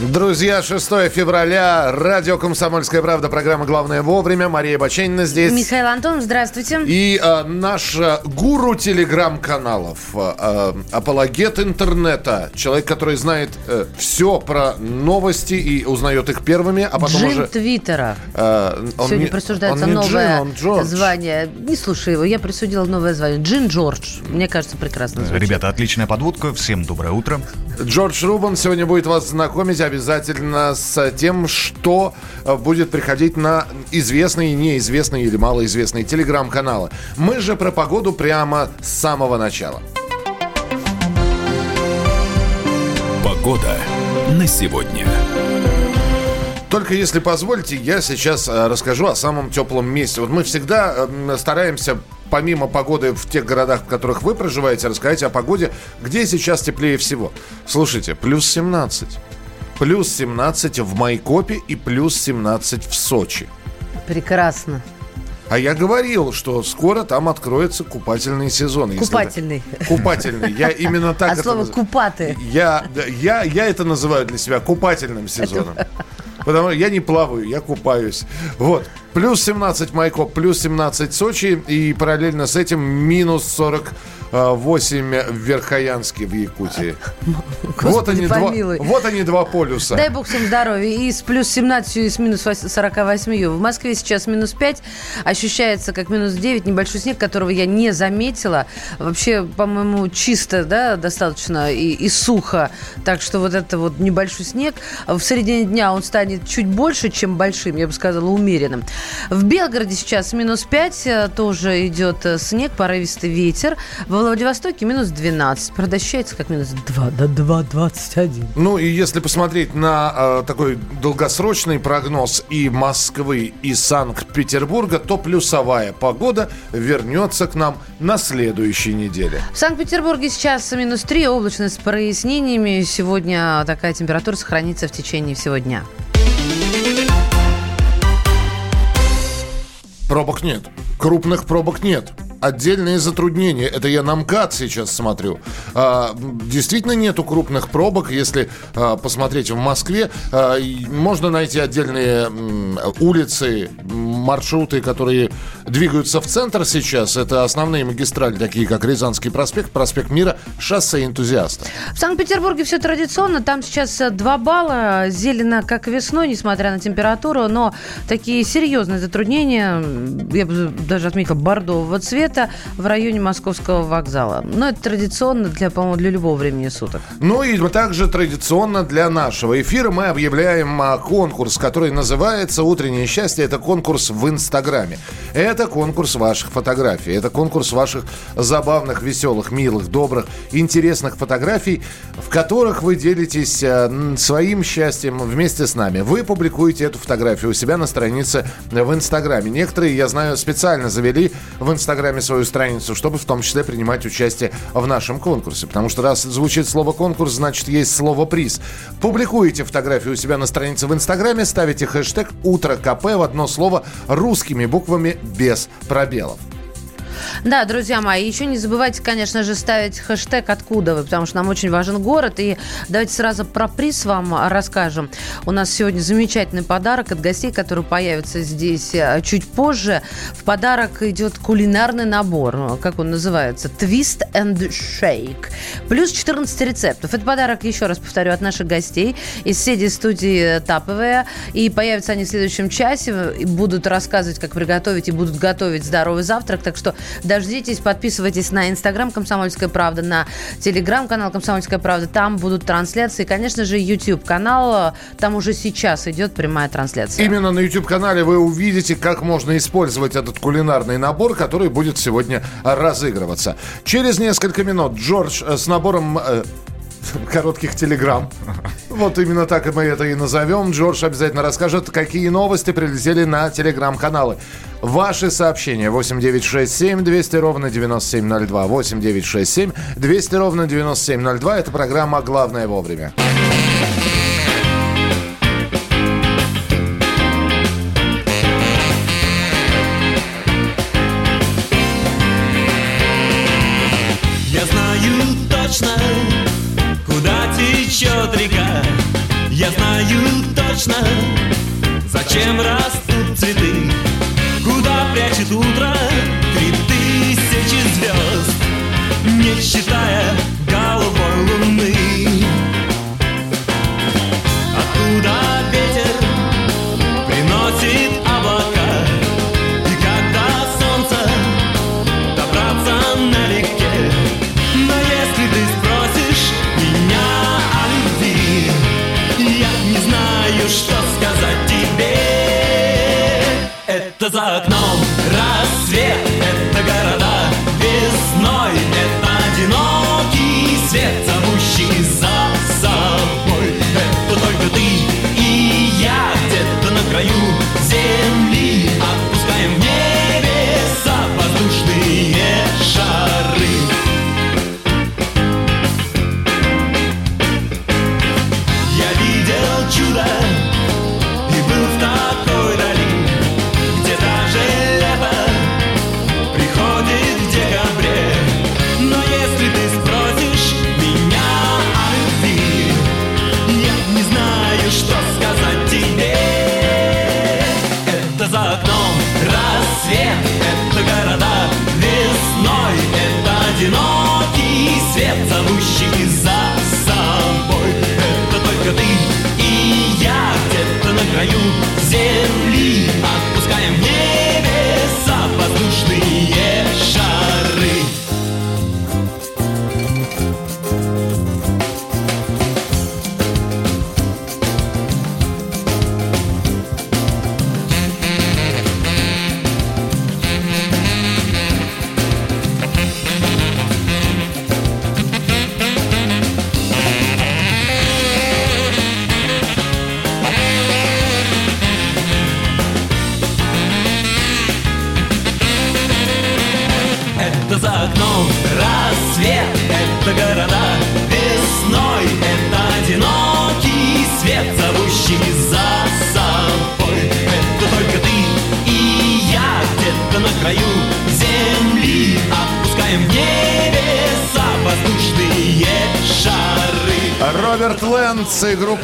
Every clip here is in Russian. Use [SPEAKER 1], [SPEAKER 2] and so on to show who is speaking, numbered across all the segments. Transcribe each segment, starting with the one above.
[SPEAKER 1] Друзья, 6 февраля, радио «Комсомольская правда», программа «Главное вовремя». Мария Баченина здесь.
[SPEAKER 2] Михаил Антонов, здравствуйте.
[SPEAKER 1] И э, наш э, гуру телеграм-каналов, э, апологет интернета, человек, который знает э, все про новости и узнает их первыми, а потом
[SPEAKER 2] Джин
[SPEAKER 1] уже...
[SPEAKER 2] Твиттера.
[SPEAKER 1] э, он
[SPEAKER 2] Сегодня
[SPEAKER 1] не-
[SPEAKER 2] присуждается
[SPEAKER 1] он не
[SPEAKER 2] новое
[SPEAKER 1] Джин, он Джордж.
[SPEAKER 2] звание. Не слушай его, я присудила новое звание. Джин Джордж. Мне кажется, прекрасно звучит.
[SPEAKER 3] Ребята, отличная подводка. Всем доброе утро.
[SPEAKER 1] Джордж Рубан сегодня будет вас знакомить обязательно с тем, что э, будет приходить на известные, неизвестные или малоизвестные телеграм-каналы. Мы же про погоду прямо с самого начала.
[SPEAKER 4] Погода на сегодня.
[SPEAKER 1] Только если позволите, я сейчас э, расскажу о самом теплом месте. Вот мы всегда э, стараемся помимо погоды в тех городах, в которых вы проживаете, рассказать о погоде, где сейчас теплее всего. Слушайте, плюс 17. Плюс 17 в Майкопе и плюс 17 в Сочи.
[SPEAKER 2] Прекрасно.
[SPEAKER 1] А я говорил, что скоро там откроется купательный сезон.
[SPEAKER 2] Купательный.
[SPEAKER 1] это- Купательный. Я именно так
[SPEAKER 2] слова
[SPEAKER 1] наз-
[SPEAKER 2] купаты.
[SPEAKER 1] Я, я, я это называю для себя купательным сезоном. Потому что я не плаваю, я купаюсь. Вот. Плюс 17 Майкоп, плюс 17 Сочи. И параллельно с этим минус 48 в Верхоянске в Якутии. вот,
[SPEAKER 2] Господи,
[SPEAKER 1] они два, вот они два полюса.
[SPEAKER 2] Дай бог всем здоровья. И с плюс 17 и с минус 48. В Москве сейчас минус 5. Ощущается как минус 9. Небольшой снег, которого я не заметила. Вообще, по-моему, чисто, да, достаточно и, и сухо. Так что вот это вот небольшой снег. В середине дня он станет чуть больше, чем большим, я бы сказала, умеренным. В Белгороде сейчас минус 5. э, Тоже идет э, снег, порывистый ветер. Во Владивостоке минус 12. Правда, ощущается как минус 2 до 2, 21.
[SPEAKER 1] Ну и если посмотреть на э, такой долгосрочный прогноз и Москвы, и Санкт-Петербурга, то плюсовая погода вернется к нам на следующей неделе.
[SPEAKER 2] В Санкт-Петербурге сейчас минус 3, облачность с прояснениями. Сегодня такая температура сохранится в течение всего дня.
[SPEAKER 1] Пробок нет. Крупных пробок нет. Отдельные затруднения. Это я на МКАД сейчас смотрю. А, действительно нету крупных пробок. Если а, посмотреть в Москве, а, можно найти отдельные м, улицы, маршруты, которые двигаются в центр сейчас. Это основные магистрали, такие как Рязанский проспект, проспект Мира, шоссе энтузиаста.
[SPEAKER 2] В Санкт-Петербурге все традиционно. Там сейчас э, 2 балла. Зелено, как весной, несмотря на температуру. Но такие серьезные затруднения, я бы даже отметила, бордового цвета в районе Московского вокзала. Но это традиционно для, по-моему, для любого времени суток.
[SPEAKER 1] Ну и также традиционно для нашего эфира мы объявляем а, конкурс, который называется «Утреннее счастье». Это конкурс в Инстаграме. Это конкурс ваших фотографий. Это конкурс ваших забавных, веселых, милых, добрых, интересных фотографий, в которых вы делитесь м, своим счастьем вместе с нами. Вы публикуете эту фотографию у себя на странице в Инстаграме. Некоторые, я знаю, специально завели в Инстаграме свою страницу, чтобы в том числе принимать участие в нашем конкурсе. Потому что раз звучит слово конкурс, значит есть слово приз. Публикуете фотографию у себя на странице в Инстаграме, ставите хэштег «Утро КП» в одно слово русскими буквами без пробелов.
[SPEAKER 2] Да, друзья мои, еще не забывайте, конечно же, ставить хэштег «Откуда вы», потому что нам очень важен город. И давайте сразу про приз вам расскажем. У нас сегодня замечательный подарок от гостей, которые появятся здесь э, чуть позже. В подарок идет кулинарный набор. Как он называется? Twist and Shake. Плюс 14 рецептов. Это подарок, еще раз повторю, от наших гостей из сети студии Таповая. И появятся они в следующем часе. И будут рассказывать, как приготовить, и будут готовить здоровый завтрак. Так что дождитесь, подписывайтесь на Инстаграм «Комсомольская правда», на Телеграм-канал «Комсомольская правда». Там будут трансляции. Конечно же, YouTube-канал. Там уже сейчас идет прямая трансляция.
[SPEAKER 1] Именно на YouTube-канале вы увидите, как можно использовать этот кулинарный набор, который будет сегодня разыгрываться. Через несколько минут Джордж э, с набором э, коротких телеграмм. Вот именно так мы это и назовем. Джордж обязательно расскажет, какие новости прилетели на телеграм-каналы. Ваши сообщения 8967 200 ровно 9702. 8967 200 ровно 9702. Это программа «Главное вовремя».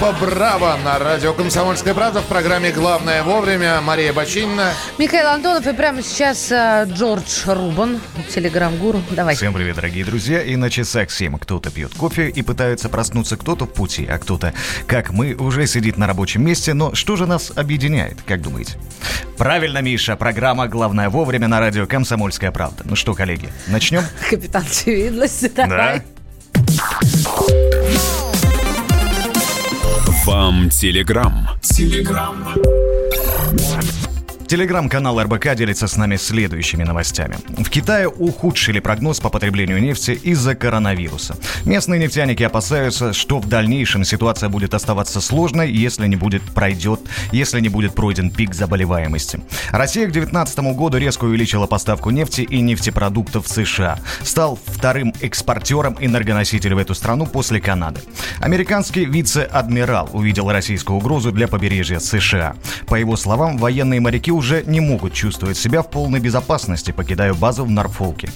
[SPEAKER 1] Группа «Браво» на радио «Комсомольская правда» в программе «Главное вовремя». Мария Бочинина.
[SPEAKER 2] Михаил Антонов и прямо сейчас э, Джордж Рубан, телеграм-гуру. Давай.
[SPEAKER 3] Всем привет, дорогие друзья. И на часах 7 кто-то пьет кофе и пытается проснуться, кто-то в пути, а кто-то, как мы, уже сидит на рабочем месте. Но что же нас объединяет, как думаете? Правильно, Миша, программа «Главное вовремя» на радио «Комсомольская правда». Ну что, коллеги, начнем?
[SPEAKER 2] Капитан Очевидность. Давай.
[SPEAKER 4] Вам телеграм.
[SPEAKER 3] Телеграм-канал РБК делится с нами следующими новостями. В Китае ухудшили прогноз по потреблению нефти из-за коронавируса. Местные нефтяники опасаются, что в дальнейшем ситуация будет оставаться сложной, если не будет пройдет, если не будет пройден пик заболеваемости. Россия к 2019 году резко увеличила поставку нефти и нефтепродуктов в США. Стал вторым экспортером энергоносителей в эту страну после Канады. Американский вице-адмирал увидел российскую угрозу для побережья США. По его словам, военные моряки уже не могут чувствовать себя в полной безопасности, покидая базу в Норфолке.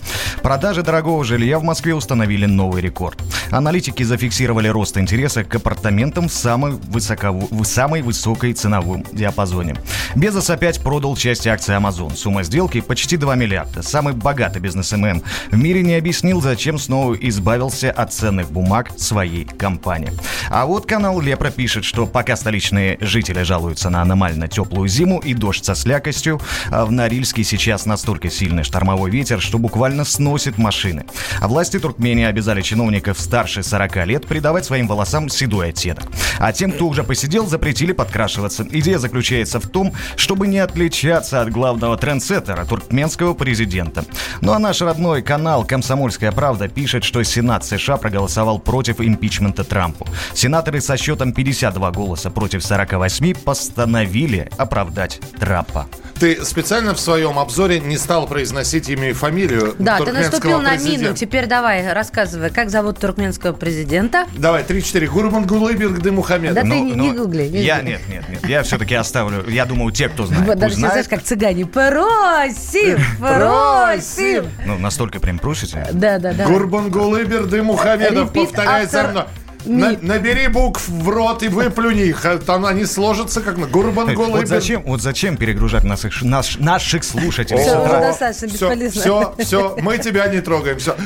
[SPEAKER 3] Продажи дорогого жилья в Москве установили новый рекорд. Аналитики зафиксировали рост интереса к апартаментам в самой, высокову- в самой высокой ценовом диапазоне. Безос опять продал часть акций Amazon. Сумма сделки почти 2 миллиарда. Самый богатый бизнесмен в мире не объяснил, зачем снова избавился от ценных бумаг своей компании. А вот канал Лепра пишет, что пока столичные жители жалуются на аномально теплую зиму и дождь со слякостью, а в Норильске сейчас настолько сильный штормовой ветер, что буквально сносит машины. А власти Туркмении обязали чиновников старше 40 лет придавать своим волосам седой оттенок. А тем, кто уже посидел, запретили подкрашиваться. Идея заключается в том, чтобы не отличаться от главного трендсеттера, туркменского президента. Ну а наш родной канал «Комсомольская правда» пишет, что Сенат США проголосовал против импичмента Трампу. Сенаторы со счетом 52 голоса против 48 постановили оправдать Трампа.
[SPEAKER 1] Ты специально в своем обзоре не стал произносить имя и фамилию
[SPEAKER 2] Да, ты наступил на
[SPEAKER 1] президента.
[SPEAKER 2] мину. Теперь давай, рассказывай, как зовут туркменского президента?
[SPEAKER 1] Давай, 3-4. Гурбангулы Мухаммед.
[SPEAKER 2] Да ты не- не гугли, не
[SPEAKER 3] я,
[SPEAKER 2] гугли.
[SPEAKER 3] нет, нет, нет. Я все-таки оставлю. Я думаю, те, кто знает,
[SPEAKER 2] Вот даже сейчас, знаешь,
[SPEAKER 3] знает.
[SPEAKER 2] как цыгане. Просим, просим.
[SPEAKER 3] Ну, настолько прям просите.
[SPEAKER 2] Да, да, да.
[SPEAKER 1] Гурбангулы Мухамедов,
[SPEAKER 2] Repeat
[SPEAKER 1] повторяй за мной. На- набери букв в рот и выплюни их. а Там они сложатся как на Гурбангол.
[SPEAKER 3] Вот зачем, вот зачем перегружать наших, наш- наших слушателей? Утра?
[SPEAKER 2] уже достаточно, бесполезно.
[SPEAKER 1] Все, все, мы тебя не трогаем. Все.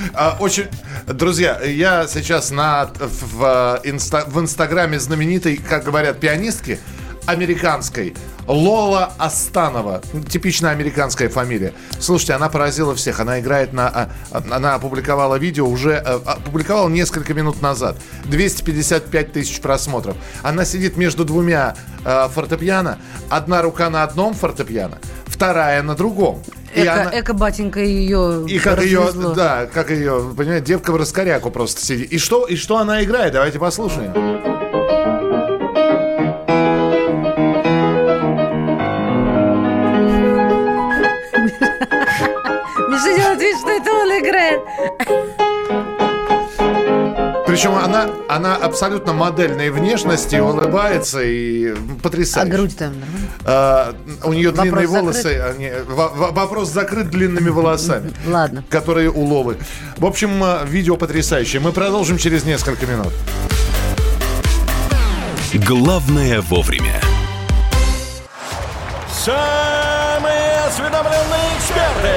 [SPEAKER 1] очень, друзья, я сейчас на в, э, инста- в инстаграме знаменитой, как говорят, пианистки американской Лола Астанова. Типичная американская фамилия. Слушайте, она поразила всех. Она играет на... а, Она опубликовала видео уже... э, Опубликовала несколько минут назад. 255 тысяч просмотров. Она сидит между двумя э, фортепиано. Одна рука на одном фортепиано, вторая на другом. И
[SPEAKER 2] Эко,
[SPEAKER 1] она-
[SPEAKER 2] эко-батенька ее
[SPEAKER 1] и как ее, да, как ее, понимаете, девка в раскоряку просто сидит. И что, и что она играет? Давайте послушаем.
[SPEAKER 2] Играет.
[SPEAKER 1] Причем она, она абсолютно модельной внешности, улыбается и
[SPEAKER 2] А
[SPEAKER 1] потрясающе.
[SPEAKER 2] грудь там нормально?
[SPEAKER 1] А, у нее
[SPEAKER 2] Вопрос
[SPEAKER 1] длинные
[SPEAKER 2] закрыт?
[SPEAKER 1] волосы. они- во- во- вопрос закрыт длинными волосами.
[SPEAKER 2] Ладно.
[SPEAKER 1] Которые у Лолы. В общем, а, видео потрясающее. Мы продолжим через несколько минут.
[SPEAKER 4] Главное вовремя.
[SPEAKER 5] Самые осведомленные эксперты,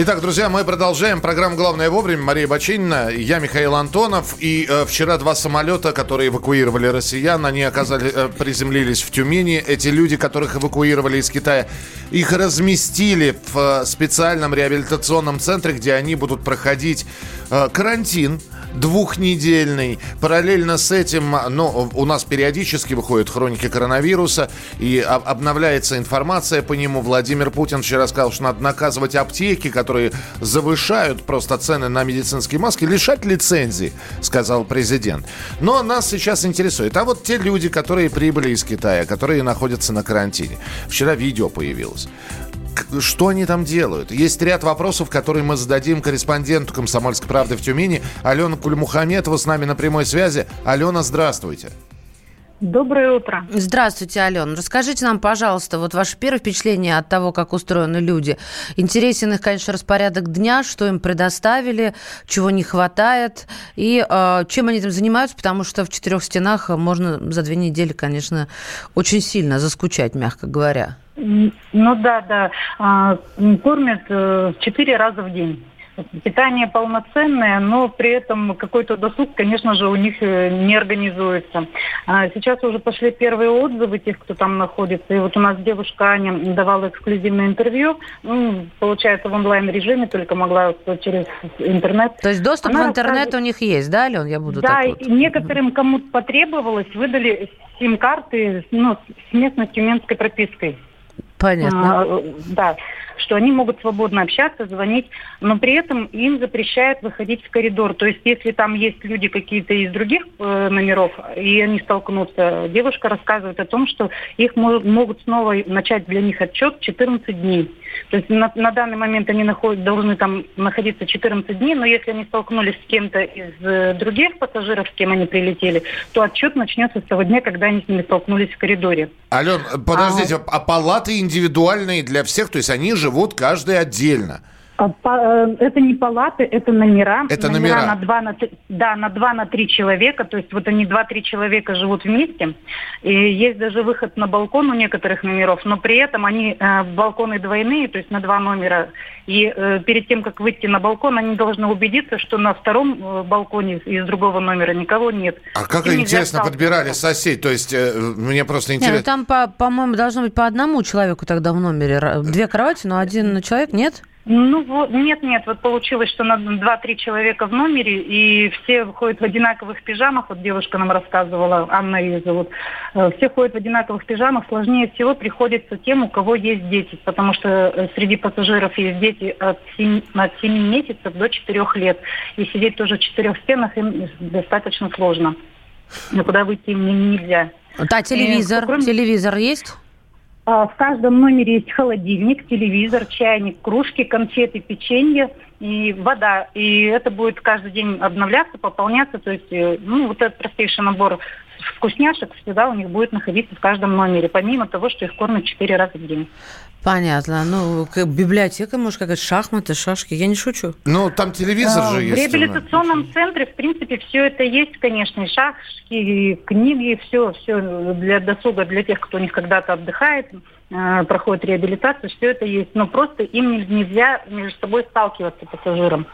[SPEAKER 1] Итак, друзья, мы продолжаем программу «Главное вовремя». Мария Бачинина, я Михаил Антонов. И э, вчера два самолета, которые эвакуировали россиян, они оказали, э, приземлились в Тюмени. Эти люди, которых эвакуировали из Китая, их разместили в э, специальном реабилитационном центре, где они будут проходить э, карантин двухнедельный. Параллельно с этим, ну, у нас периодически выходят хроники коронавируса и об- обновляется информация по нему. Владимир Путин вчера сказал, что надо наказывать аптеки, которые завышают просто цены на медицинские маски, лишать лицензии, сказал президент. Но нас сейчас интересует, а вот те люди, которые прибыли из Китая, которые находятся на карантине. Вчера видео появилось. Что они там делают? Есть ряд вопросов, которые мы зададим корреспонденту «Комсомольской правды» в Тюмени. Алена Кульмухаметова с нами на прямой связи. Алена, здравствуйте.
[SPEAKER 6] Доброе утро.
[SPEAKER 2] Здравствуйте, Алена. Расскажите нам, пожалуйста, вот ваше первое впечатление от того, как устроены люди. Интересен их, конечно, распорядок дня, что им предоставили, чего не хватает, и э, чем они этим занимаются, потому что в четырех стенах можно за две недели, конечно, очень сильно заскучать, мягко говоря.
[SPEAKER 6] Ну да, да. А, Кормят э, четыре раза в день. Питание полноценное, но при этом какой-то досуг, конечно же, у них э, не организуется. А Сейчас уже пошли первые отзывы тех, кто там находится. И вот у нас девушка Аня давала эксклюзивное интервью. Ну, получается, в онлайн-режиме, только могла через интернет.
[SPEAKER 2] То есть доступ
[SPEAKER 6] Она
[SPEAKER 2] в интернет у них есть, да, Ален? Я буду
[SPEAKER 6] Да,
[SPEAKER 2] так
[SPEAKER 6] и
[SPEAKER 2] вот.
[SPEAKER 6] некоторым, кому потребовалось, выдали сим-карты ну, с местной тюменской пропиской.
[SPEAKER 2] Понятно.
[SPEAKER 6] А, да, что они могут свободно общаться, звонить, но при этом им запрещают выходить в коридор. То есть, если там есть люди какие-то из других э, номеров, и они столкнутся, девушка рассказывает о том, что их мо- могут снова начать для них отчет 14 дней. То есть на, на данный момент они наход- должны там находиться 14 дней, но если они столкнулись с кем-то из э, других пассажиров, с кем они прилетели, то отчет начнется с того дня, когда они с ними столкнулись в коридоре.
[SPEAKER 1] Ален, подождите, а палаты индивидуальные для всех? То есть они живут каждый отдельно?
[SPEAKER 6] А, э, Это не палаты, это номера.
[SPEAKER 1] Это номера.
[SPEAKER 6] на два, на три, да, на два, на три человека. То есть вот они два-три человека живут вместе. И есть даже выход на балкон у некоторых номеров, но при этом они э, балконы двойные, то есть на два номера. И э, перед тем, как выйти на балкон, они должны убедиться, что на втором балконе из другого номера никого нет.
[SPEAKER 1] А как
[SPEAKER 6] нельзя
[SPEAKER 1] интересно подбирали соседей? То есть э, мне просто
[SPEAKER 2] Не, ну
[SPEAKER 1] интересно.
[SPEAKER 2] там, по- по-моему, должно быть по одному человеку тогда в номере. Две кровати, но один человек, нет?
[SPEAKER 6] Ну, вот, нет, нет, вот получилось, что на 2-3 человека в номере, и все ходят в одинаковых пижамах, вот девушка нам рассказывала, Анна ее зовут, Э, все ходят в одинаковых пижамах, сложнее всего приходится тем, у кого есть дети, потому что э, среди пассажиров есть дети от 7, от 7 месяцев до 4 лет, и сидеть тоже в четырех стенах им достаточно сложно. Никуда выйти им нельзя.
[SPEAKER 2] Да, телевизор,
[SPEAKER 6] Э, кроме-
[SPEAKER 2] телевизор есть?
[SPEAKER 6] А, В каждом номере есть холодильник, телевизор, чайник, кружки, конфеты, печенье и вода. И это будет каждый день обновляться, пополняться. То есть, э, ну, вот этот простейший набор вкусняшек всегда у них будет находиться в каждом номере, помимо того, что их кормят четыре раза в день.
[SPEAKER 2] Понятно. Ну, как библиотека, может, какая-то шахматы, шашки. Я не шучу.
[SPEAKER 1] Ну, там телевизор
[SPEAKER 6] А,
[SPEAKER 1] же
[SPEAKER 6] В
[SPEAKER 1] есть.
[SPEAKER 6] реабилитационном центре, в принципе, все это есть, конечно, и шашки, и книги, все, все для досуга, для тех, кто у них когда-то отдыхает, э, проходит реабилитацию, все это есть. Но просто им не- нельзя между собой сталкиваться пассажирам.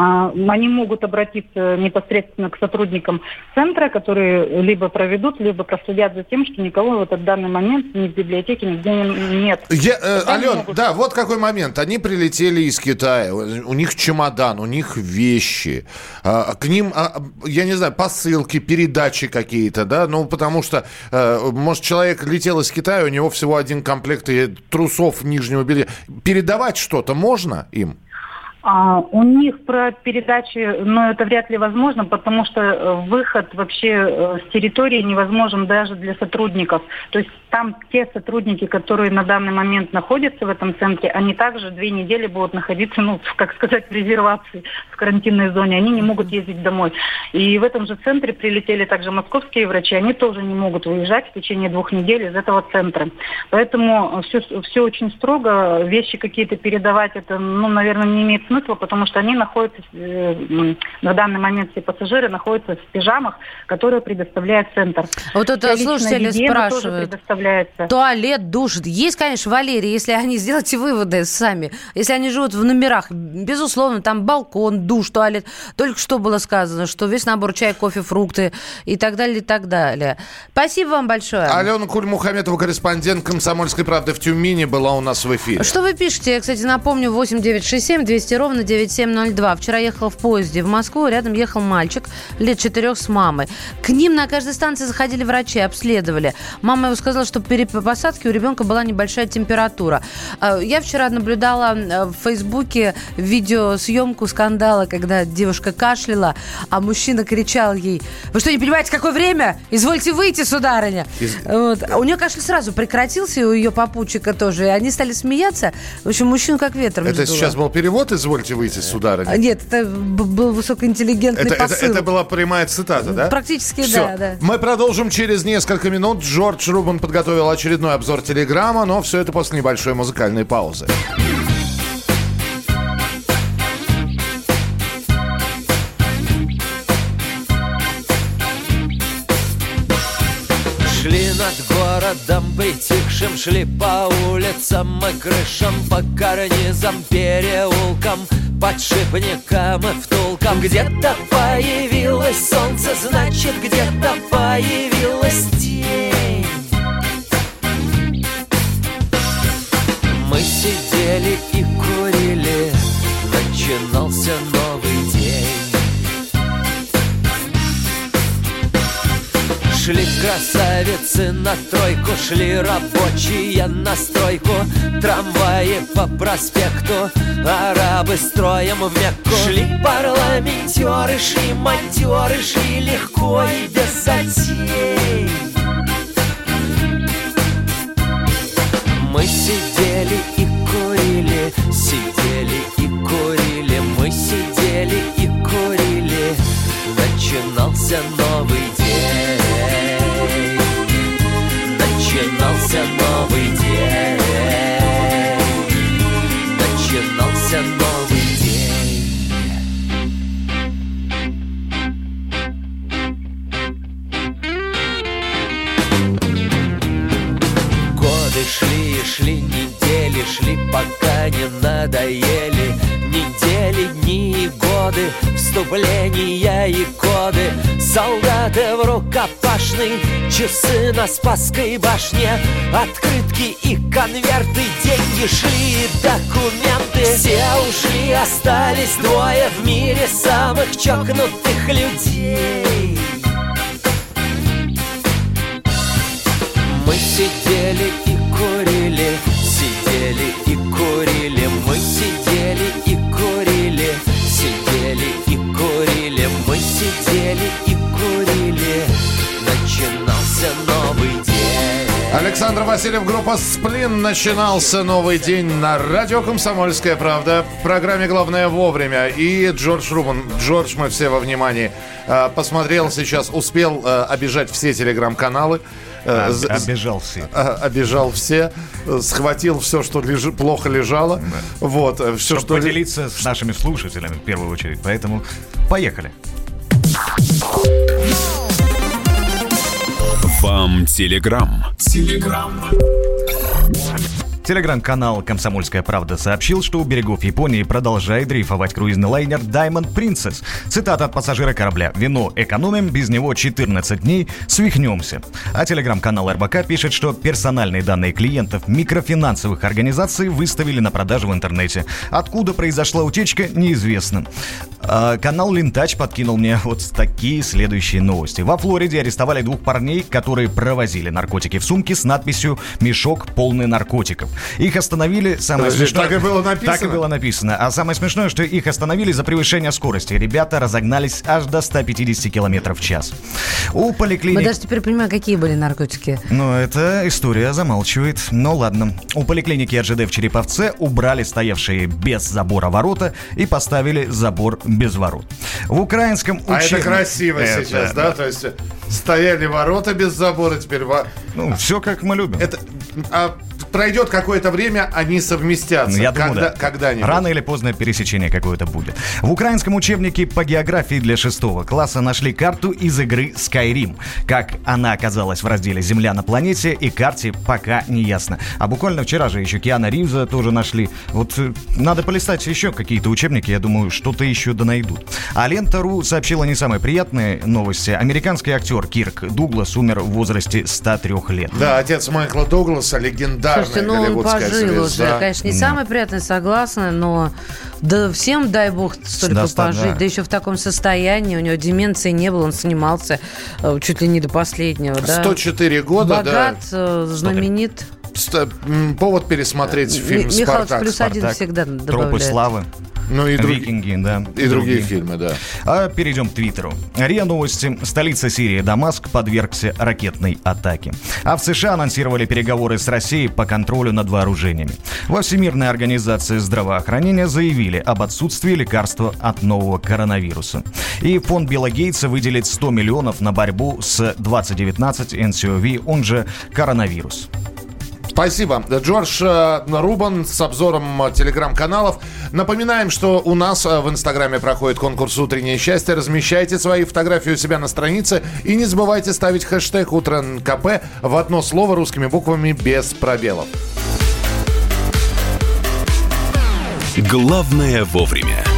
[SPEAKER 6] А, Они могут обратиться непосредственно к сотрудникам центра, которые либо проведут, либо проследят за тем, что никого в этот данный момент ни в библиотеке нигде не- нет.
[SPEAKER 1] Я, э, Ален,
[SPEAKER 6] могут-
[SPEAKER 1] да, вот какой момент. Они прилетели из Китая, у них чемодан, у них вещи, а, к ним, а, я не знаю, посылки, передачи какие-то, да, ну, потому что, э, может, человек летел из Китая, у него всего один комплект трусов нижнего белья. Передавать что-то можно им?
[SPEAKER 6] А, у них про передачи, но это вряд ли возможно, потому что э, выход вообще э, с территории невозможен даже для сотрудников. То есть там те сотрудники, которые на данный момент находятся в этом центре, они также две недели будут находиться, ну, как сказать, в резервации, в карантинной зоне. Они не могут ездить домой. И в этом же центре прилетели также московские врачи. Они тоже не могут выезжать в течение двух недель из этого центра. Поэтому все, все очень строго. Вещи какие-то передавать, это, ну, наверное, не имеет смысла, потому что они находятся, э, на данный момент все пассажиры находятся в пижамах, которые предоставляет центр.
[SPEAKER 2] Вот
[SPEAKER 6] личная
[SPEAKER 2] слушатели спрашивают.
[SPEAKER 6] Предоставляется.
[SPEAKER 2] Туалет, душ. Есть, конечно, Валерий, если они сделайте выводы сами. Если они живут в номерах, безусловно, там балкон, душ, туалет. Только что было сказано, что весь набор чай, кофе, фрукты и так далее, и так далее. Спасибо вам большое.
[SPEAKER 1] Алена Кульмухаметова, корреспондент «Комсомольской правды» в Тюмени, была у нас в эфире.
[SPEAKER 2] Что вы пишете? Я, кстати, напомню, 8967 200 ровно 9702. Вчера ехал в поезде в Москву, рядом ехал мальчик лет четырех с мамой. К ним на каждой станции заходили врачи, обследовали. Мама его сказала, что при посадке у ребенка была небольшая температура. А, Я вчера наблюдала в Фейсбуке видеосъемку скандала, когда девушка кашляла, а мужчина кричал ей, вы что, не понимаете, какое время? Извольте выйти, сударыня. Вот. А У нее кашель сразу прекратился, и у ее попутчика тоже. И они стали смеяться. В общем, мужчину как ветром
[SPEAKER 1] Это
[SPEAKER 2] сдуло.
[SPEAKER 1] сейчас был перевод, извольте выйти, сударыня?
[SPEAKER 2] А, Нет, это был высокоинтеллигентный
[SPEAKER 1] Это, это,
[SPEAKER 2] посыл.
[SPEAKER 1] это была прямая цитата, да?
[SPEAKER 2] Практически,
[SPEAKER 1] Всё.
[SPEAKER 2] да, да.
[SPEAKER 1] Мы продолжим через несколько минут. Джордж Рубан подготовил очередной обзор телеграмма, но все это после небольшой музыкальной паузы.
[SPEAKER 7] Шли над городом притихшим, шли по улицам и крышам, по карнизам, переулкам, подшипникам и втулкам. Где-то появилось солнце, значит, где-то появилась тень. Мы сидели и курили, начинался новый день. Шли красавицы на тройку, шли рабочие на стройку, трамваи по проспекту, арабы строем в Мекку. Шли парламентеры, шли монтеры, шли легко и без затей. Мы сидели и курили, сидели и курили, мы сидели и курили, начинался новый день. Начинался новый день. Начинался новый шли пока не надоели Недели, дни и годы Вступления и коды. Солдаты в рукопашной Часы на Спасской башне Открытки и конверты Деньги шли и документы. Все ушли, остались двое В мире самых чокнутых людей. Мы сидели и курили Сидели и курили Мы сидели и курили Сидели и курили Мы сидели и курили Начинался новый день
[SPEAKER 1] Александр Васильев, группа «Сплин». Начинался новый день на радио «Комсомольская правда». В программе «Главное вовремя». И Джордж Рубан. Джордж, мы все во внимании. Э, Посмотрел сейчас, успел э, обижать все телеграм-каналы. Э, з-
[SPEAKER 3] Обижал все.
[SPEAKER 1] э, обижал все, э, схватил все, что лежи- плохо лежало. Вот, все,
[SPEAKER 3] Чтобы
[SPEAKER 1] что...
[SPEAKER 3] поделиться с нашими слушателями в первую очередь. Поэтому поехали.
[SPEAKER 4] Вам телеграм.
[SPEAKER 3] Телеграм-канал «Комсомольская правда» сообщил, что у берегов Японии продолжает дрейфовать круизный лайнер Diamond Princess. Цитата от пассажира корабля. «Вино экономим, без него 14 дней свихнемся». А телеграм-канал РБК пишет, что персональные данные клиентов микрофинансовых организаций выставили на продажу в интернете. Откуда произошла утечка, неизвестно. А, канал Лентач подкинул мне вот такие следующие новости. Во Флориде арестовали двух парней, которые провозили наркотики в сумке с надписью «Мешок полный наркотиков». Их остановили, самое
[SPEAKER 1] Подожди,
[SPEAKER 3] смешное...
[SPEAKER 1] так и было написано?
[SPEAKER 3] Так и было написано. А самое смешное, что их остановили за превышение скорости. Ребята разогнались аж до 150 километров в час. У
[SPEAKER 2] Мы
[SPEAKER 3] поликлиник...
[SPEAKER 2] даже теперь понимаем, какие были наркотики.
[SPEAKER 3] Ну, эта история замалчивает. Ну ладно. У поликлиники РЖД в Череповце убрали стоявшие без забора ворота и поставили забор без ворот. В украинском
[SPEAKER 1] А это
[SPEAKER 3] учебнике-
[SPEAKER 1] красиво
[SPEAKER 3] Это,
[SPEAKER 1] сейчас, да? То есть стояли ворота без забора, теперь...
[SPEAKER 3] Ну, все как мы любим.
[SPEAKER 1] Это... А пройдет какое-то время, они совместятся.
[SPEAKER 3] Ну, Я думаю,
[SPEAKER 1] Когда,
[SPEAKER 3] да.
[SPEAKER 1] Когда-нибудь.
[SPEAKER 3] Рано или поздно пересечение какое-то будет. В украинском учебнике по географии для шестого класса нашли карту из игры Skyrim. Как она оказалась в разделе «Земля на планете» и карте пока не ясно. А буквально вчера же еще Киана Ривза тоже нашли. Вот э, надо полистать еще какие-то учебники, я думаю, что-то еще да найдут. А Лента.ру сообщила не самые приятные новости. Американский актер Кирк Дуглас умер в возрасте 103 лет.
[SPEAKER 1] Да, отец Майкла Дугласа, легендарная
[SPEAKER 2] Слушайте, ну он пожил
[SPEAKER 1] звезда.
[SPEAKER 2] уже. Конечно, не самый приятный, согласна, но да всем, дай бог, столько пожить.
[SPEAKER 3] да.
[SPEAKER 2] Да. еще в таком состоянии. У него деменции не было, он снимался э, чуть ли не до последнего. Да?
[SPEAKER 1] 104 года,
[SPEAKER 2] Богат, э, знаменит.
[SPEAKER 1] да. Ст- м, Повод пересмотреть фильм
[SPEAKER 2] Ми- Михалыч
[SPEAKER 1] «Спартак».
[SPEAKER 2] плюс один
[SPEAKER 3] «Спартак»,
[SPEAKER 2] всегда
[SPEAKER 3] Тропы
[SPEAKER 2] добавляет.
[SPEAKER 3] славы.
[SPEAKER 1] Ну и, друг-
[SPEAKER 3] Викинги, да.
[SPEAKER 1] и другие фильмы, да.
[SPEAKER 3] А перейдем к Твиттеру. РИА Новости. Столица Сирии Дамаск подвергся ракетной атаке. А в США анонсировали переговоры с Россией по контролю над вооружениями. Во Всемирной организации здравоохранения заявили об отсутствии лекарства от нового коронавируса. И фонд Билла Гейтса выделит 100 миллионов на борьбу с 2019 NCOV, он же коронавирус.
[SPEAKER 1] Спасибо. Джордж э, Рубан с обзором телеграм-каналов. Напоминаем, что у нас э, в Инстаграме проходит конкурс «Утреннее счастье». Размещайте свои фотографии у себя на странице. И не забывайте ставить хэштег «Утро КП» в одно слово русскими буквами без пробелов.
[SPEAKER 4] Главное вовремя.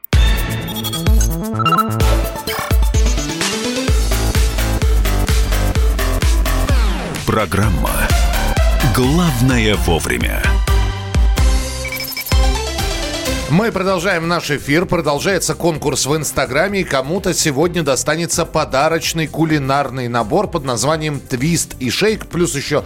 [SPEAKER 4] Программа «Главное вовремя».
[SPEAKER 1] Мы продолжаем наш эфир. Продолжается конкурс в Инстаграме. И кому-то сегодня достанется подарочный кулинарный набор под названием «Твист и шейк». Плюс еще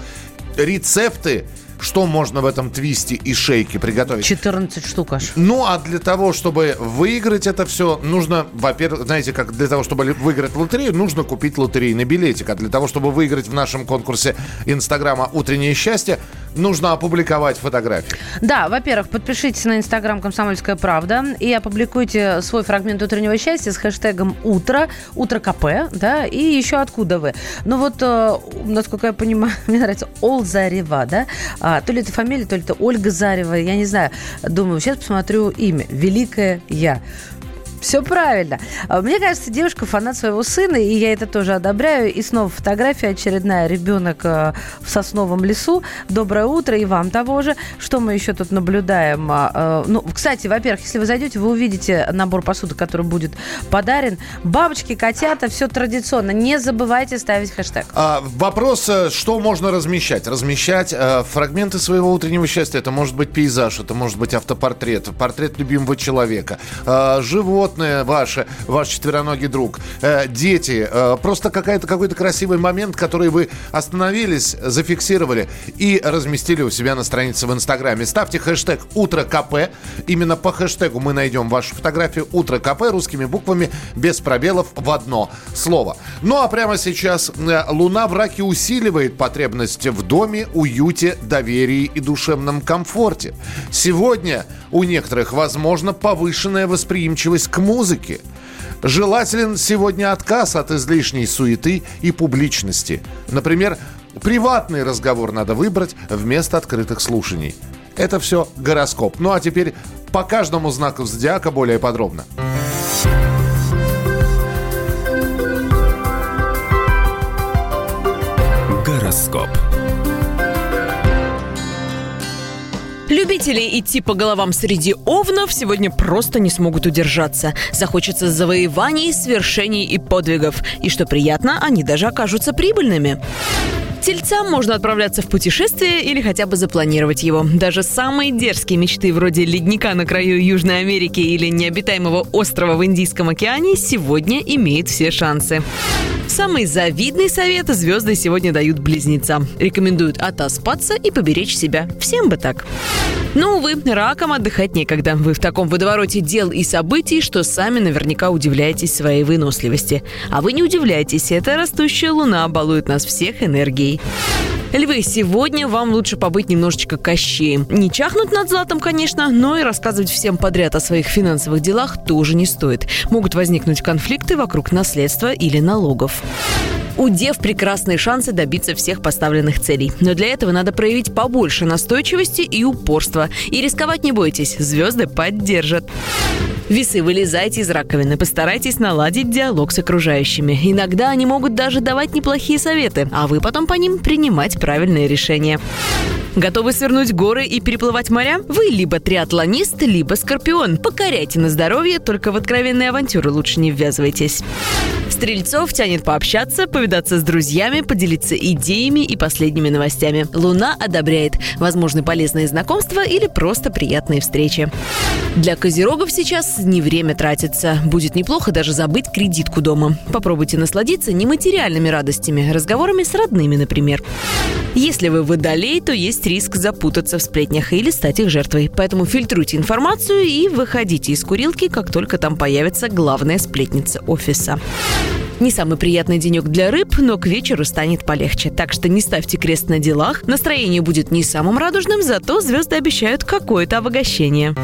[SPEAKER 1] рецепты что можно в этом твисте и шейке приготовить?
[SPEAKER 2] 14 штук аж.
[SPEAKER 1] Ну, а для того, чтобы выиграть это все, нужно, во-первых, знаете, как для того, чтобы выиграть лотерею, нужно купить лотерейный билетик. А для того, чтобы выиграть в нашем конкурсе Инстаграма «Утреннее счастье», нужно опубликовать фотографии.
[SPEAKER 2] Да, во-первых, подпишитесь на Инстаграм «Комсомольская правда» и опубликуйте свой фрагмент утреннего счастья с хэштегом «Утро», «Утро КП», да, и еще откуда вы. Ну вот, э, насколько я понимаю, мне нравится Олзарева, да, а, то ли это фамилия, то ли это Ольга Зарева, я не знаю. Думаю, сейчас посмотрю имя. Великая я. Все правильно. А, мне кажется, девушка фанат своего сына, и я это тоже одобряю. И снова фотография очередная. Ребенок э, в сосновом лесу. Доброе утро, и вам того же. Что мы еще тут наблюдаем? А, э, ну, кстати, во-первых, если вы зайдете, вы увидите набор посуды, который будет подарен. Бабочки, котята, все традиционно. Не забывайте ставить хэштег.
[SPEAKER 1] А, вопрос, э, что можно размещать? Размещать э, фрагменты своего утреннего счастья. Это может быть пейзаж, это может быть автопортрет, портрет любимого человека, э, живот животное ваше, ваш четвероногий друг, э, дети, э, просто какая-то, какой-то красивый момент, который вы остановились, зафиксировали и разместили у себя на странице в Инстаграме. Ставьте хэштег «Утро КП». Именно по хэштегу мы найдем вашу фотографию «Утро КП» русскими буквами, без пробелов в одно слово. Ну а прямо сейчас э, Луна в раке усиливает потребности в доме, уюте, доверии и душевном комфорте. Сегодня у некоторых, возможно, повышенная восприимчивость к музыке. Желателен сегодня отказ от излишней суеты и публичности. Например, приватный разговор надо выбрать вместо открытых слушаний. Это все гороскоп. Ну а теперь по каждому знаку зодиака более подробно.
[SPEAKER 4] Гороскоп.
[SPEAKER 8] Любители идти по головам среди овнов сегодня просто не смогут удержаться. Захочется завоеваний, свершений и подвигов. И что приятно, они даже окажутся прибыльными. Тельцам можно отправляться в путешествие или хотя бы запланировать его. Даже самые дерзкие мечты вроде ледника на краю Южной Америки или необитаемого острова в Индийском океане сегодня имеют все шансы. Самый завидный совет звезды сегодня дают близнецам. Рекомендуют отоспаться и поберечь себя. Всем бы так. Но, увы, раком отдыхать некогда. Вы в таком водовороте дел и событий, что сами наверняка удивляетесь своей выносливости. А вы не удивляйтесь, эта растущая луна балует нас всех энергией. Львы, сегодня вам лучше побыть немножечко кощеем. Не чахнуть над златом, конечно, но и рассказывать всем подряд о своих финансовых делах тоже не стоит. Могут возникнуть конфликты вокруг наследства или налогов. У дев прекрасные шансы добиться всех поставленных целей. Но для этого надо проявить побольше настойчивости и упорства. И рисковать не бойтесь, звезды поддержат. Весы, вылезайте из раковины, постарайтесь наладить диалог с окружающими. Иногда они могут даже давать неплохие советы, а вы потом по ним принимать правильные решения. Готовы свернуть горы и переплывать моря? Вы либо триатлонист, либо скорпион. Покоряйте на здоровье, только в откровенные авантюры лучше не ввязывайтесь. Стрельцов тянет пообщаться, повидаться с друзьями, поделиться идеями и последними новостями. Луна одобряет возможны полезные знакомства или просто приятные встречи. Для козерогов сейчас не время тратиться. Будет неплохо даже забыть кредитку дома. Попробуйте насладиться нематериальными радостями, разговорами с родными, например. Если вы водолей, то есть риск запутаться в сплетнях или стать их жертвой. Поэтому фильтруйте информацию и выходите из курилки, как только там появится главная сплетница офиса. Не самый приятный денек для рыб, но к вечеру станет полегче. Так что не ставьте крест на делах. Настроение будет не самым радужным, зато звезды обещают какое-то обогащение.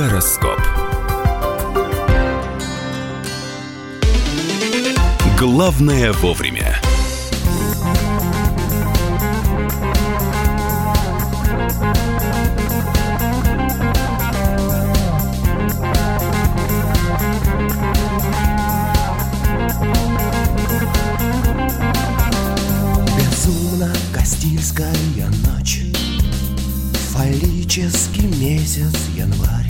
[SPEAKER 4] Гороскоп. Главное вовремя.
[SPEAKER 9] Безумно Кастильская ночь Фаллический месяц январь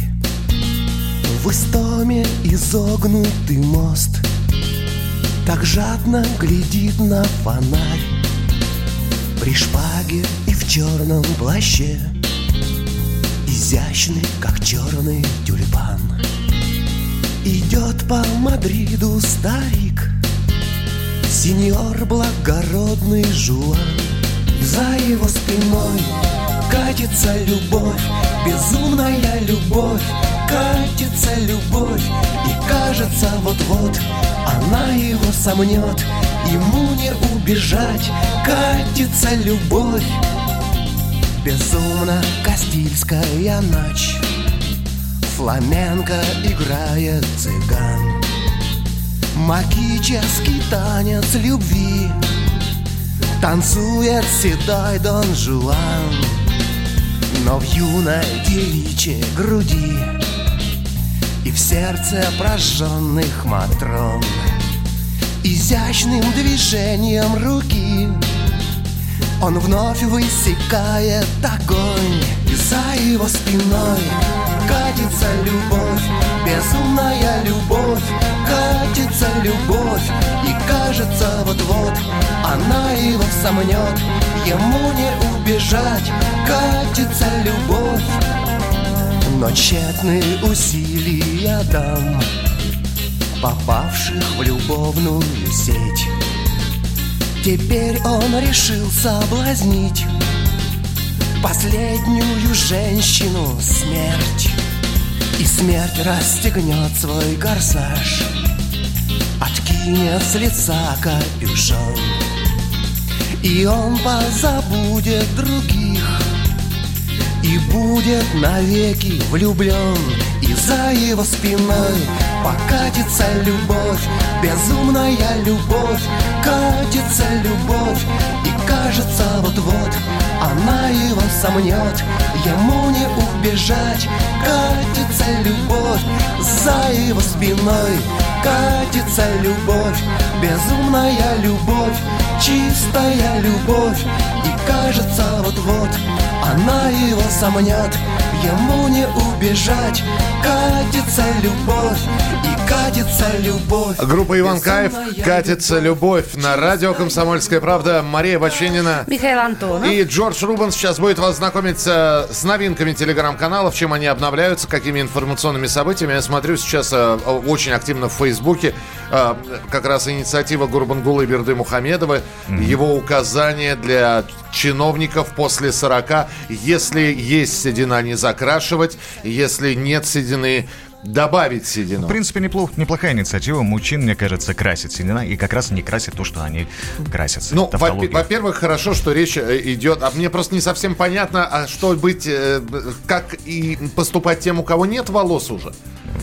[SPEAKER 9] В истоме изогнутый мост Так жадно глядит на фонарь При шпаге и в черном плаще Изящный, как черный тюльпан Идет по Мадриду старик Сеньор благородный Жуан. За его спиной катится любовь Безумная любовь Катится любовь И кажется вот-вот Она его сомнет Ему не убежать Катится любовь. Безумно Кастильская ночь. Фламенко играет цыган. Магический танец любви. Танцует седой Дон Жуан. Но в юной девичьей груди И в сердце прожженных матрон. Изящным движением руки Он вновь высекает огонь. И за его спиной катится любовь Безумная любовь Катится любовь. И кажется вот-вот Она его сомнет Ему не убежать Катится любовь Но тщетные усилия дам Попавших в любовную сеть. Теперь он решил соблазнить Последнюю женщину смерть. И смерть расстегнет свой корсаж Откинет с лица капюшон. И он позабудет других И будет навеки влюблен И за его спиной покатится любовь. Безумная любовь, катится любовь. И кажется вот-вот она его сомнет Ему не убежать Катится любовь. За его спиной Катится любовь. Безумная любовь Чистая любовь. И кажется вот-вот Она его сомнет Ему не убежать Катится любовь И катится любовь
[SPEAKER 1] Группа Иван Кайф «Катится любовь» на радио «Комсомольская правда». Мария Баченина
[SPEAKER 2] Михаил Антонов.
[SPEAKER 1] и Джордж Рубан сейчас будет вас знакомить э, с новинками телеграм-каналов, чем они обновляются, какими информационными событиями. Я смотрю сейчас э, очень активно в Фейсбуке э, как раз инициатива Гурбангулы Берды Мухамедова, его указания для чиновников после 40. Если есть седина, не закрашивать. Если нет седины, добавить седину.
[SPEAKER 3] В принципе, неплох, неплохая инициатива. Мужчин, мне кажется, красит седина и как раз не красит то, что они красятся.
[SPEAKER 1] Ну, во- во-первых, хорошо, что речь э, идет. А мне просто не совсем понятно, а что быть, э, как и поступать тем, у кого нет волос уже.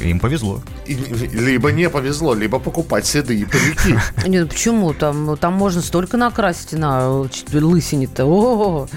[SPEAKER 3] Им повезло.
[SPEAKER 1] И- либо не повезло, либо покупать седые парики.
[SPEAKER 2] Нет, ну почему? Там, там можно столько накрасить на э, лысине-то.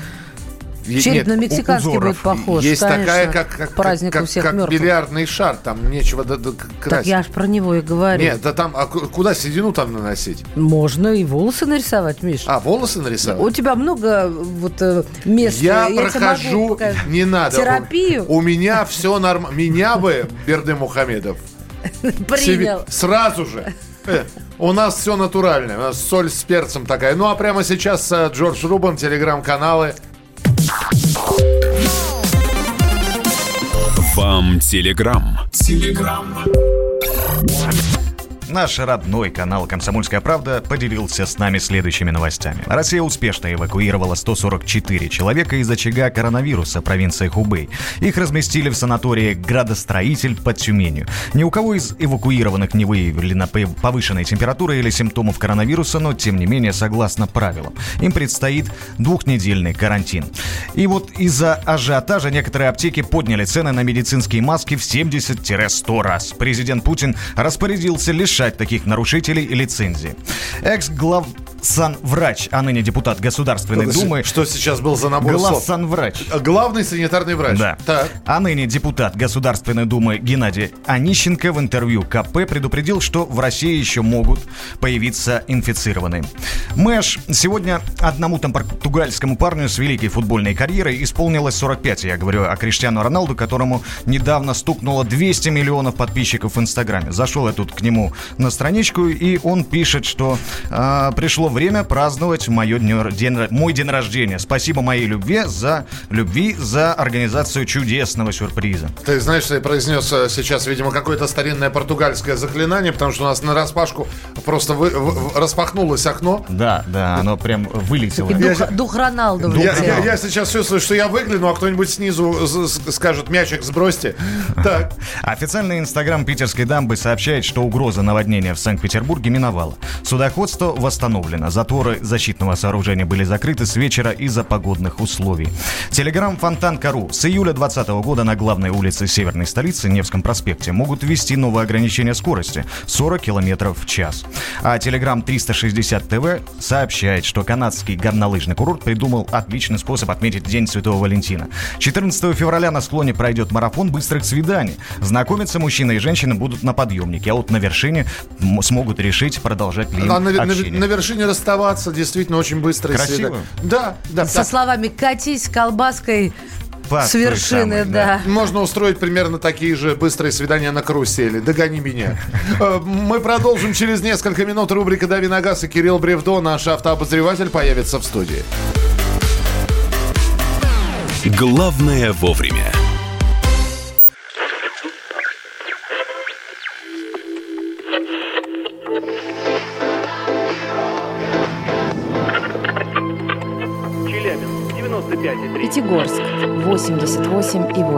[SPEAKER 2] Череп на мексиканский будет похож.
[SPEAKER 1] Есть
[SPEAKER 2] конечно.
[SPEAKER 1] такая, как, как,
[SPEAKER 2] праздник
[SPEAKER 1] как,
[SPEAKER 2] у всех
[SPEAKER 1] как
[SPEAKER 2] мертвых.
[SPEAKER 1] бильярдный шар, там нечего д- д-
[SPEAKER 2] Так
[SPEAKER 1] красить.
[SPEAKER 2] я ж про него и говорю.
[SPEAKER 1] Нет, да там, а ку- куда седину там наносить?
[SPEAKER 2] Можно и волосы нарисовать, Миш.
[SPEAKER 1] А, волосы нарисовать?
[SPEAKER 2] У тебя много вот э, мест.
[SPEAKER 1] Я,
[SPEAKER 2] тебе могу
[SPEAKER 1] прохожу, не надо.
[SPEAKER 2] Терапию
[SPEAKER 1] У меня все нормально. Меня бы, Берды Мухамедов,
[SPEAKER 2] принял.
[SPEAKER 1] сразу же. Э, У нас все натуральное. У нас соль с перцем такая. Ну а прямо сейчас э, Джордж Рубан, телеграм-каналы.
[SPEAKER 4] Вам телеграм.
[SPEAKER 3] Наш родной канал «Комсомольская правда» поделился с нами следующими новостями. Россия успешно эвакуировала 144 человека из очага коронавируса провинции Хубэй. Их разместили в санатории «Градостроитель» под Тюменью. Ни у кого из эвакуированных не выявлено пов- повышенной температуры или симптомов коронавируса, но тем не менее, согласно правилам, им предстоит двухнедельный карантин. И вот из-за ажиотажа некоторые аптеки подняли цены на медицинские маски в 70-100 раз. Президент Путин распорядился лишать таких нарушителей лицензии. Экс-глав санврач, а ныне депутат Государственной Думы,
[SPEAKER 1] Что сейчас был за набор слов?
[SPEAKER 3] главсанврач,
[SPEAKER 1] Главный санитарный врач.
[SPEAKER 3] да.
[SPEAKER 1] Так.
[SPEAKER 3] А ныне депутат Государственной Думы Геннадий Онищенко в интервью КП предупредил, что в России еще могут появиться инфицированные. Мэш, сегодня одному там португальскому парню с великой футбольной карьерой исполнилось 45. Я говорю о Криштиану Роналду, которому недавно стукнуло 200 миллионов подписчиков в Инстаграме. Зашел я тут к нему на страничку, и он пишет, что а, пришло время праздновать мое днё- день, мой день рождения. Спасибо моей любви за любви за организацию чудесного сюрприза.
[SPEAKER 1] Ты знаешь, что я произнес э, сейчас, видимо, какое-то старинное португальское заклинание, потому что у нас на распашку просто вы- в- в- распахнулось окно.
[SPEAKER 3] Да, да, оно прям вылетело.
[SPEAKER 2] И дух, дух Роналду
[SPEAKER 1] Я, я- я сейчас чувствую, что я выгляну, а кто-нибудь снизу скажет, мячик сбросьте. Так.
[SPEAKER 3] Официальный инстаграм питерской дамбы сообщает, что угроза наводнения в Санкт-Петербурге миновала. Судоходство восстановлено. Затворы защитного сооружения были закрыты с вечера из-за погодных условий. Телеграм Фонтанка.ру. С июля 2020 года на главной улице северной столицы Невском проспекте могут ввести новое ограничение скорости 40 км в час. А Телеграм 360 ТВ сообщает, что канадский горнолыжный курорт придумал отличный способ отметить День Святого Валентина. 14 февраля на склоне пройдет марафон быстрых свиданий. Знакомиться мужчина и женщина будут на подъемнике, а вот на вершине смогут решить, продолжать ли им
[SPEAKER 1] А на, на- на вершине расставаться действительно очень быстро.
[SPEAKER 3] Красиво?
[SPEAKER 1] свидание. Да, да.
[SPEAKER 2] Со
[SPEAKER 1] так.
[SPEAKER 2] словами «катись колбаской
[SPEAKER 3] По
[SPEAKER 2] с вершины»,
[SPEAKER 3] самой,
[SPEAKER 2] да.
[SPEAKER 1] Можно устроить примерно такие же быстрые свидания на карусели. Догони меня. Э, Мы продолжим через несколько минут. Рубрика «Дави на газ» и Кирилл Бревдо, наш автообозреватель, появится в студии.
[SPEAKER 4] Главное вовремя.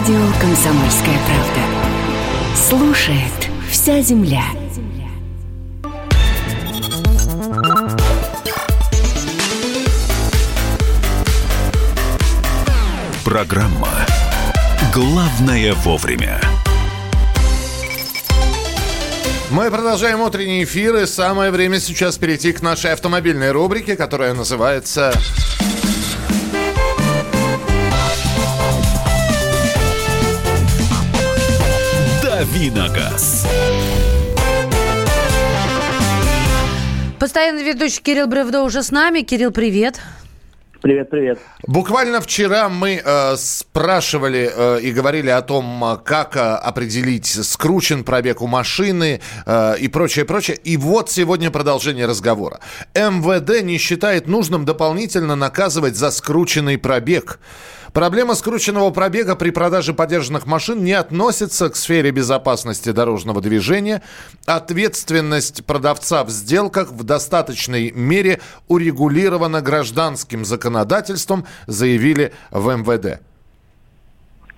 [SPEAKER 10] Радио «Комсомольская правда». Слушает вся земля.
[SPEAKER 4] Программа «Главное вовремя».
[SPEAKER 1] Мы продолжаем утренний эфир, и самое время сейчас перейти к нашей автомобильной рубрике, которая называется...
[SPEAKER 4] «Дави на газ».
[SPEAKER 2] Постоянный ведущий Кирилл Бревдо уже с нами. Кирилл, привет.
[SPEAKER 1] Привет, привет. Буквально вчера мы э, спрашивали э, и говорили о том, э, как э, определить скручен пробег у машины э, и прочее, прочее. И вот сегодня продолжение разговора. МВД не считает нужным дополнительно наказывать за скрученный пробег. Проблема скрученного пробега при продаже подержанных машин не относится к сфере безопасности дорожного движения. Ответственность продавца в сделках в достаточной мере урегулирована гражданским законодательством, заявили в МВД.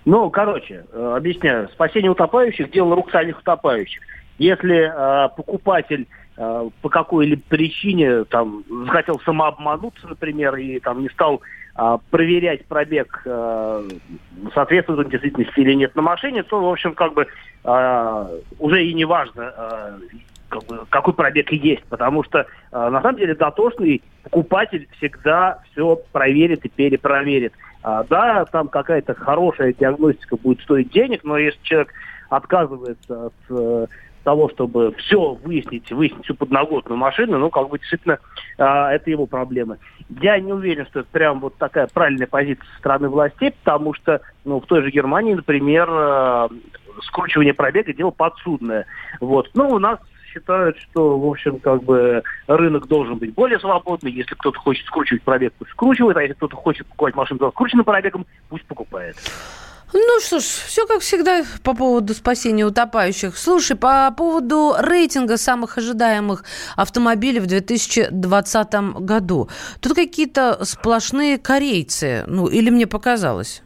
[SPEAKER 11] Ну, короче, э, объясняю. Спасение утопающих – дело рук самих утопающих. Если э, покупатель э, по какой-либо причине там захотел самообмануться, например, и там не стал проверять пробег, э, соответствует он действительности или нет на машине, то, в общем, как бы э, уже и не важно, бы, какой пробег и есть, потому что на самом деле дотошный покупатель всегда все проверит и перепроверит. А, да, там какая-то хорошая диагностика будет стоить денег, но если человек отказывается от э, того, чтобы все выяснить, выяснить всю подноготную машину, ну, как бы действительно а, это его проблемы. Я не уверен, что это прям вот такая правильная позиция со стороны властей, потому что, ну, в той же Германии, например, э, скручивание пробега дело подсудное. Вот. Ну, у нас считают, что, в общем, как бы рынок должен быть более свободный. Если кто-то хочет скручивать пробег, пусть скручивает, а если кто-то хочет покупать машину с скрученным пробегом, пусть покупает.
[SPEAKER 2] Ну что ж, все как всегда по поводу спасения утопающих. Слушай, по поводу рейтинга самых ожидаемых автомобилей в 2020 году. Тут какие-то сплошные корейцы. Ну, или мне показалось?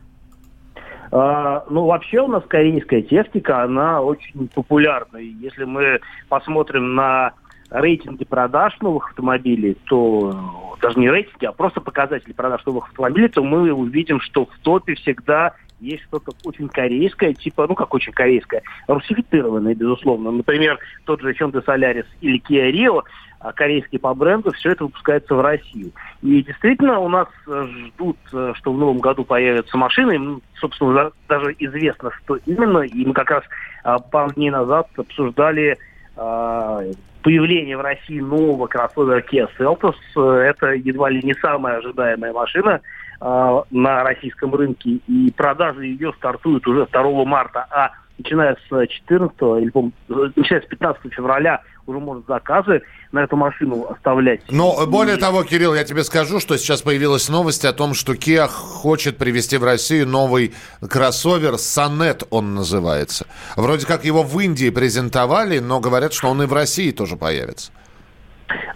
[SPEAKER 11] А, ну, вообще у нас корейская техника, она очень популярна. И если мы посмотрим на рейтинги продаж новых автомобилей, то даже не рейтинги, а просто показатели продаж новых автомобилей, то мы увидим, что в топе всегда есть что-то очень корейское, типа, ну как очень корейское, русифицированное, безусловно. Например, тот же Hyundai Solaris или Kia Rio, а, корейский по бренду, все это выпускается в Россию. И действительно у нас э, ждут, э, что в новом году появятся машины. Собственно, даже известно, что именно. И мы как раз а, пару дней назад обсуждали а, появление в России нового кроссовера Kia Seltos. Э, Это едва ли не самая ожидаемая машина а, на российском рынке. И продажи ее стартуют уже 2 марта. А начиная с 14 или, начиная с 15 февраля уже можно заказы на эту машину оставлять.
[SPEAKER 1] Но более того, Кирилл, я тебе скажу, что сейчас появилась новость о том, что Kia хочет привезти в Россию новый кроссовер Sonet, он называется. Вроде как его в Индии презентовали, но говорят, что он и в России тоже появится.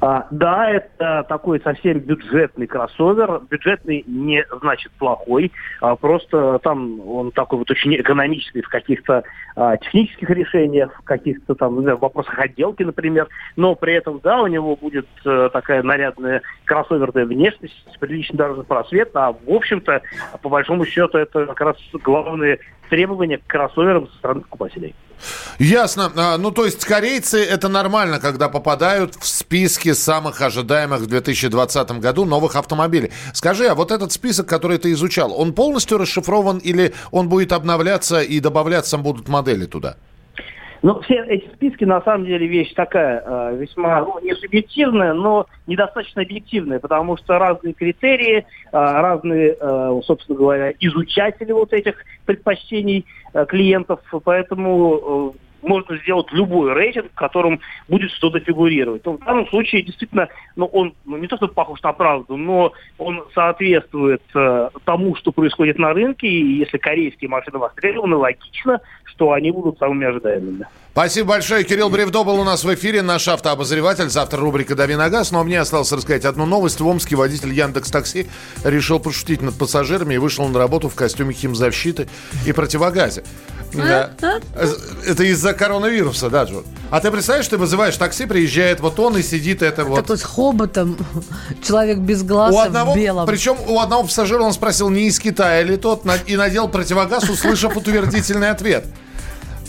[SPEAKER 11] А, да, это такой совсем бюджетный кроссовер. Бюджетный не значит плохой, а просто там он такой вот очень экономический в каких-то а, технических решениях, в каких-то там знаю, вопросах отделки, например. Но при этом, да, у него будет э, такая нарядная кроссоверная внешность, приличный дорожный просвет, а в общем-то, по большому счету, это как раз главные требования к кроссоверам со стороны покупателей.
[SPEAKER 1] Ясно. А, Ну, то есть корейцы это нормально, когда попадают в списки самых ожидаемых в 2020 году новых автомобилей. Скажи, а вот этот список, который ты изучал, он полностью расшифрован или он будет обновляться и добавляться будут модели туда?
[SPEAKER 11] Ну, все эти списки, на самом деле, вещь такая, э, весьма, ну, не субъективная, но недостаточно объективная, потому что разные критерии, э, разные, э, собственно говоря, изучатели вот этих предпочтений клиентов, поэтому можно сделать любой рейтинг, в котором будет что-то фигурировать. Но в данном случае, действительно, ну, он ну, не то, что похож на правду, но он соответствует э, тому, что происходит на рынке, и если корейские машины востребованы, логично, что они будут самыми ожидаемыми.
[SPEAKER 1] Спасибо большое. Кирилл Бревдо был у нас в эфире, наш автообозреватель. Завтра рубрика «Дави на газ». Но мне осталось рассказать одну новость. В Омске водитель Яндекс Такси решил пошутить над пассажирами и вышел на работу в костюме химзащиты и противогазе. Да. Это из-за коронавируса, да, Джон? А ты представляешь, ты вызываешь такси, приезжает вот он и сидит это вот...
[SPEAKER 2] Такой с хоботом, человек без глаз
[SPEAKER 1] У одного,
[SPEAKER 2] в белом.
[SPEAKER 1] причем у одного пассажира он спросил, не из Китая ли тот, и надел противогаз, услышав утвердительный ответ.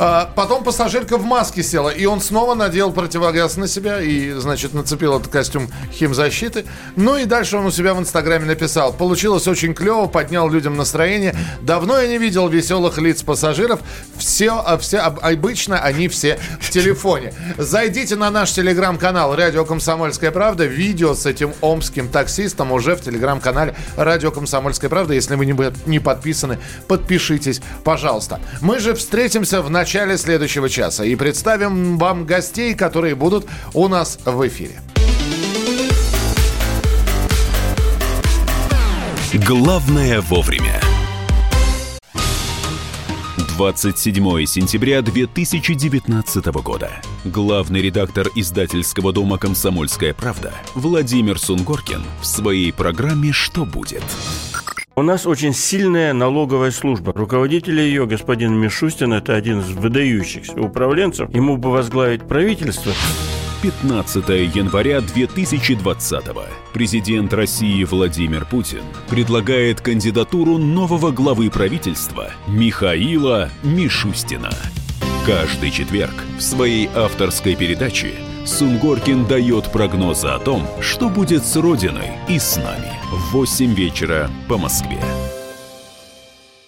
[SPEAKER 1] А, потом пассажирка в маске села, и он снова надел противогаз на себя и, значит, нацепил этот костюм химзащиты. Ну и дальше он у себя в Инстаграме написал. Получилось очень клево, поднял людям настроение. Давно я не видел веселых лиц пассажиров. Все, а, все об- обычно они все в телефоне. Зайдите на наш телеграм-канал «Радио Комсомольская правда». Видео с этим омским таксистом уже в телеграм-канале «Радио Комсомольская правда». Если вы не подписаны, подпишитесь, пожалуйста. Мы же встретимся в начале следующего часа и представим вам гостей, которые будут у нас в эфире.
[SPEAKER 4] Главное вовремя. 27 сентября 2019 года. Главный редактор издательского дома «Комсомольская правда» Владимир Сунгоркин в своей программе «Что будет?».
[SPEAKER 12] У нас очень сильная налоговая служба. Руководитель ее, господин Мишустин, это один из выдающихся управленцев. Ему бы возглавить правительство.
[SPEAKER 4] 15 января 2020 Президент России Владимир Путин предлагает кандидатуру нового главы правительства Михаила Мишустина. Каждый четверг в своей авторской передаче Сунгоркин дает прогнозы о том, что будет с Родиной и с нами в 8 вечера по Москве.